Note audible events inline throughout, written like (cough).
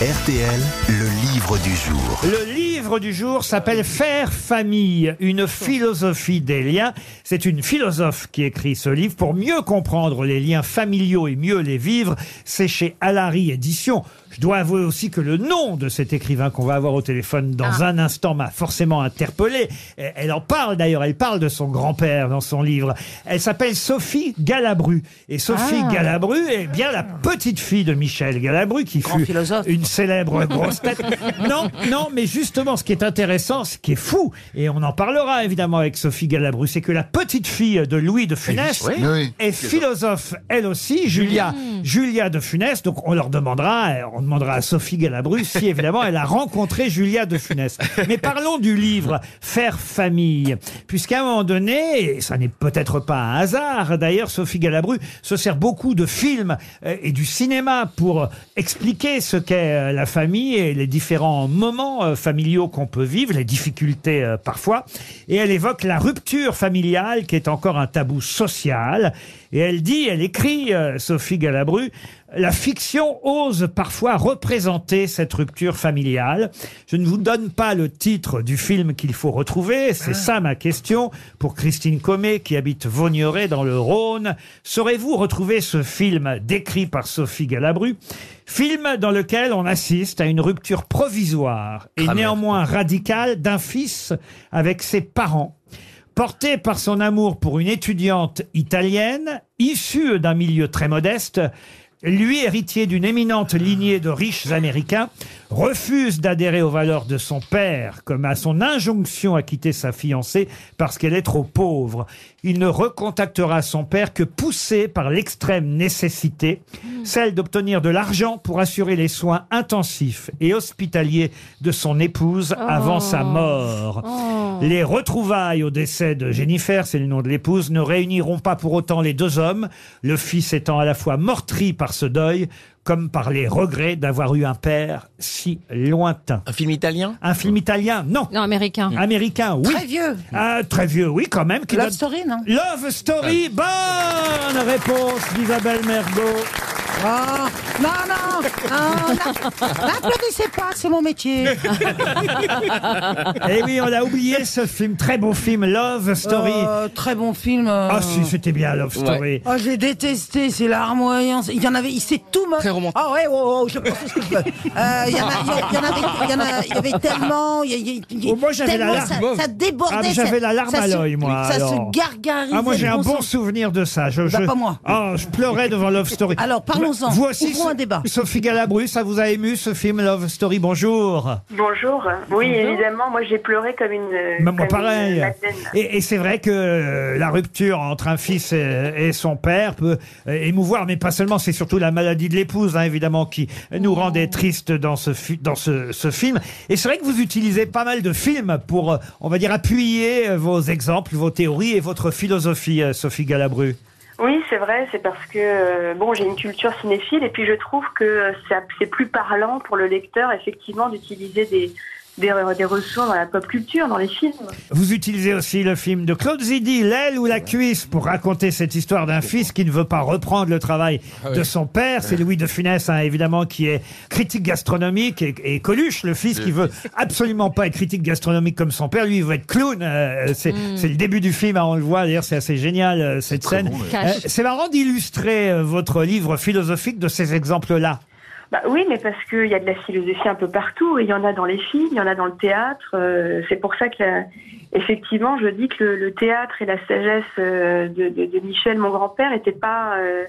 RTL, le livre du jour. Le livre du jour s'appelle Faire famille, une philosophie des liens. C'est une philosophe qui écrit ce livre pour mieux comprendre les liens familiaux et mieux les vivre. C'est chez Alary Éditions. Je dois avouer aussi que le nom de cet écrivain qu'on va avoir au téléphone dans un instant m'a forcément interpellé. Elle en parle d'ailleurs, elle parle de son grand-père dans son livre. Elle s'appelle Sophie Galabru. Et Sophie Galabru est bien la petite fille de Michel Galabru qui fut philosophe. une célèbre (laughs) grosse tête. Non, non, mais justement, ce qui est intéressant, ce qui est fou, et on en parlera évidemment avec Sophie Galabru, c'est que la petite fille de Louis de Funès Oui. est philosophe, elle aussi, Julia, Julia de Funès. Donc on leur demandera, euh, on demandera à Sophie Galabru si évidemment elle a rencontré Julia de Funès. Mais parlons du livre Faire famille, puisqu'à un moment donné, et ça n'est peut-être pas un hasard, d'ailleurs Sophie Galabru se sert beaucoup de films euh, et du cinéma pour expliquer ce qu'est euh, la famille et les différents moments euh, familiaux qu'on peut vivre, les difficultés parfois. Et elle évoque la rupture familiale qui est encore un tabou social. Et elle dit, elle écrit, Sophie Galabru, la fiction ose parfois représenter cette rupture familiale. Je ne vous donne pas le titre du film qu'il faut retrouver, c'est ça ma question pour Christine Comé qui habite Vaugneray dans le Rhône. Saurez-vous retrouver ce film décrit par Sophie Galabru? Film dans lequel on assiste à une rupture provisoire et néanmoins radicale d'un fils avec ses parents. Porté par son amour pour une étudiante italienne, issue d'un milieu très modeste, lui, héritier d'une éminente lignée de riches américains, refuse d'adhérer aux valeurs de son père, comme à son injonction à quitter sa fiancée parce qu'elle est trop pauvre. Il ne recontactera son père que poussé par l'extrême nécessité, celle d'obtenir de l'argent pour assurer les soins intensifs et hospitaliers de son épouse avant sa mort. Les retrouvailles au décès de Jennifer, c'est le nom de l'épouse, ne réuniront pas pour autant les deux hommes, le fils étant à la fois meurtri par ce deuil, comme par les regrets d'avoir eu un père si lointain. Un film italien? Un film italien Non. Non, américain. Américain, oui. Très vieux. Ah, très vieux, oui, quand même. qui Love donne- Story, non? Love Story, bonne réponse d'Isabelle Mergot. Ah, Non, non, non, non. N'applaudissez pas, c'est mon métier. Eh oui, on a oublié ce film, très beau film, Love Story. Euh, très bon film. euh. Ah si, c'était bien Love Story. Oh, j'ai détesté, c'est larmoyant. Il y en avait, il s'est tout moqué. Très romantique. Ah ouais, oh, oh, je pense ce que je veux. Euh, Il y en a, il y en avait, il y en a, il y avait tellement, il y, il y- il y- Oh, moi, j'avais la tellement larme. ça, ça débordait. Ah, mais j'avais ça- la larme ça à se- l'œil, moi, Ça alors. se gargarisait. Ah, moi j'ai un bon bon sens. souvenir de ça. Je, Bah, je- pas moi. Ah, je pleurais devant Love Story. Alors, parlons-en. Vous aussi, Ouvrons un débat. Sophie Galabru, ça vous a ému ce film Love Story? Bonjour. Bonjour. Oui, évidemment, moi j'ai pleuré comme une. Même moi comme pareil. une. Et, et c'est vrai que euh, la rupture entre un fils et, et son père peut euh, émouvoir, mais pas seulement, c'est surtout la maladie de l'épouse, hein, évidemment, qui nous rendait tristes dans ce, dans ce, ce film. Et c'est vrai que vous utilisez pas mal de films pour, euh, on va dire, appuyer vos exemples, vos théories et votre philosophie, Sophie Galabru. C'est vrai, c'est parce que euh, bon, j'ai une culture cinéphile et puis je trouve que euh, c'est plus parlant pour le lecteur effectivement d'utiliser des, des des ressources dans la pop culture, dans les films. Vous utilisez aussi le film de Claude Zidi, L'aile ou la cuisse, pour raconter cette histoire d'un fils qui ne veut pas reprendre le travail de son père. C'est Louis de Funès, hein, évidemment, qui est critique gastronomique, et, et Coluche, le fils, qui veut absolument pas être critique gastronomique comme son père. Lui, il veut être clown. Euh, c'est c'est le début du film, hein, on le voit. D'ailleurs, c'est assez génial, euh, cette scène. Euh, c'est marrant d'illustrer euh, votre livre philosophique de ces exemples-là. Bah oui, mais parce qu'il y a de la philosophie un peu partout. et Il y en a dans les films, il y en a dans le théâtre. euh, c'est pour ça que, la- effectivement, je dis que le, le théâtre et la sagesse euh, de, de- de Michel, mon grand-père, n'étaient pas euh,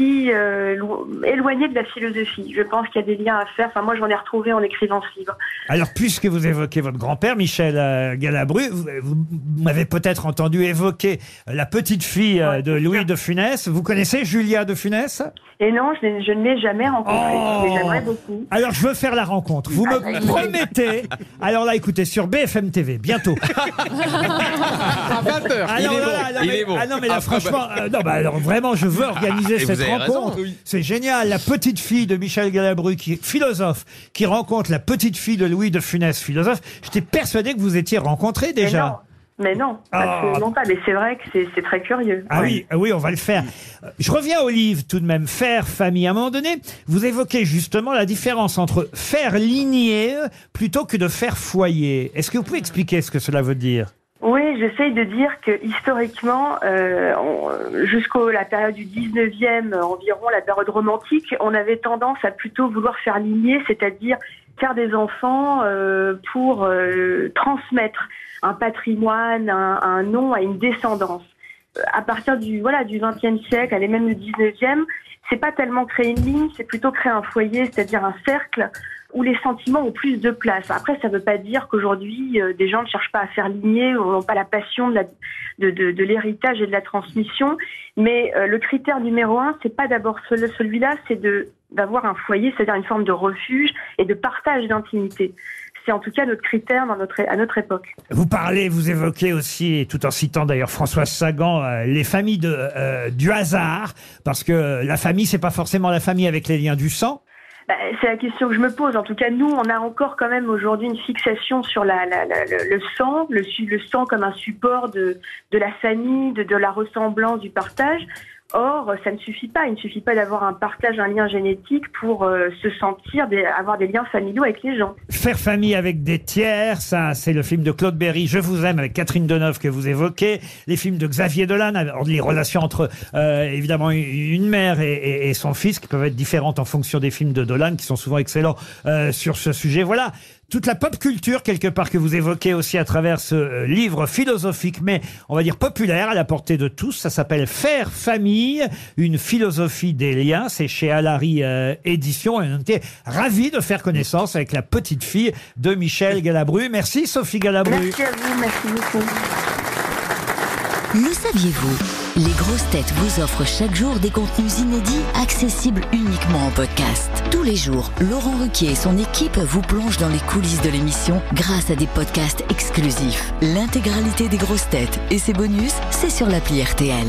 euh, lo- éloignés de la philosophie. Je pense qu'il y a des liens à faire. Enfin, moi, j'en ai retrouvé en écrivant ce livre. Alors, puisque vous évoquez votre grand-père, Michel euh, Galabru, vous, vous m'avez peut-être entendu évoquer la petite fille euh, Ouais, de Louis de Funès. Vous connaissez Julia de Funès? Et non, je, ne l'ai jamais rencontré, Oh mais j'aimerais beaucoup. Alors, je veux faire la rencontre. Vous me vas-y. promettez Alors là, écoutez, sur BFM TV, bientôt. À 20h. Ah il non, est non, bon. non, il mais- est bon. ah non, mais là, Ah, franchement, euh, non, bah alors vraiment, je veux organiser Et vous cette avez raison, rencontre. oui. C'est génial. La petite fille de Michel Galabru, qui est philosophe, qui rencontre la petite fille de Louis de Funès, philosophe. J'étais persuadé que vous étiez rencontrés Mais déjà. non. Mais non, Ah. absolument pas. Mais c'est vrai que c'est très curieux. Ah oui, ah oui, on va le faire. Je reviens au livre tout de même, faire famille. À un moment donné, vous évoquez justement la différence entre faire lignée plutôt que de faire foyer. Est-ce que vous pouvez expliquer ce que cela veut dire? J'essaye de dire que historiquement, euh, jusqu'à la période du 19e, euh, environ la période romantique, on avait tendance à plutôt vouloir faire lignée, c'est-à-dire faire des enfants euh, pour euh, transmettre un patrimoine, un, un nom à une descendance. Euh, À partir du voilà du 20e siècle, allez même du 19e, c'est pas tellement créer une ligne, c'est plutôt créer un foyer, c'est-à-dire un cercle où les sentiments ont plus de place. Après, ça ne veut pas dire qu'aujourd'hui, euh, des gens ne cherchent pas à faire ligner ou n'ont pas la passion de, l'héritage et de la transmission. Mais euh, le critère numéro un, c'est pas d'abord ce- celui-là, c'est de d'avoir un foyer, c'est-à-dire une forme de refuge et de partage d'intimité. C'est en tout cas notre critère à notre époque. Vous parlez, vous évoquez aussi, tout en citant d'ailleurs Françoise Sagan, euh, les familles de, du hasard, parce que la famille, c'est pas forcément la famille avec les liens du sang. Bah, c'est la question que je me pose. En tout cas, nous, on a encore quand même aujourd'hui une fixation sur la, la- le, sang, le, le sang comme un support de, la famille, de la ressemblance, du partage. Or, ça ne suffit pas. Il ne suffit pas d'avoir un partage, un lien génétique pour euh, se sentir, avoir des liens familiaux avec les gens. Faire famille avec des tiers, ça, c'est le film de Claude Berry, Je vous aime, avec Catherine Deneuve que vous évoquez. Les films de Xavier Dolan, les relations entre, euh, évidemment, une mère et, son fils, qui peuvent être différentes en fonction des films de Dolan, qui sont souvent excellents euh, sur ce sujet. Voilà. Toute la pop culture, quelque part, que vous évoquez aussi à travers ce livre philosophique, mais on va dire populaire, à la portée de tous. Ça s'appelle Faire famille, une philosophie des liens. C'est chez Alary euh, Édition. Et on était ravis de faire connaissance avec la petite fille de Michel Galabru. Merci Sophie Galabru. Merci à vous, merci beaucoup. Le saviez-vous Les grosses têtes vous offrent chaque jour des contenus inédits accessibles uniquement en podcast. Tous les jours, Laurent Ruquier et son équipe vous plongent dans les coulisses de l'émission grâce à des podcasts exclusifs. L'intégralité des grosses têtes et ses bonus, c'est sur l'appli RTL.